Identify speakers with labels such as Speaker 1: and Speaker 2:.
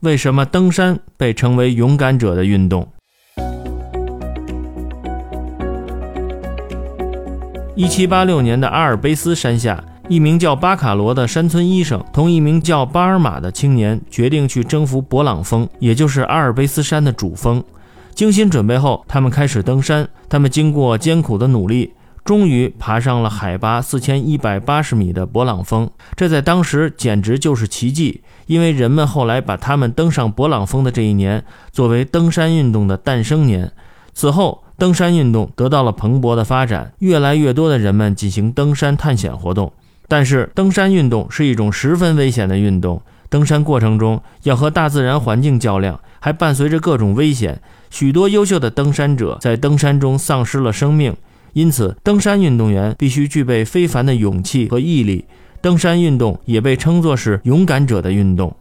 Speaker 1: 为什么登山被称为勇敢者的运动？一七八六年的阿尔卑斯山下，一名叫巴卡罗的山村医生同一名叫巴尔马的青年决定去征服勃朗峰，也就是阿尔卑斯山的主峰。精心准备后，他们开始登山。他们经过艰苦的努力，终于爬上了海拔四千一百八十米的勃朗峰。这在当时简直就是奇迹，因为人们后来把他们登上勃朗峰的这一年作为登山运动的诞生年。此后，登山运动得到了蓬勃的发展，越来越多的人们进行登山探险活动。但是，登山运动是一种十分危险的运动。登山过程中要和大自然环境较量，还伴随着各种危险。许多优秀的登山者在登山中丧失了生命，因此，登山运动员必须具备非凡的勇气和毅力。登山运动也被称作是勇敢者的运动。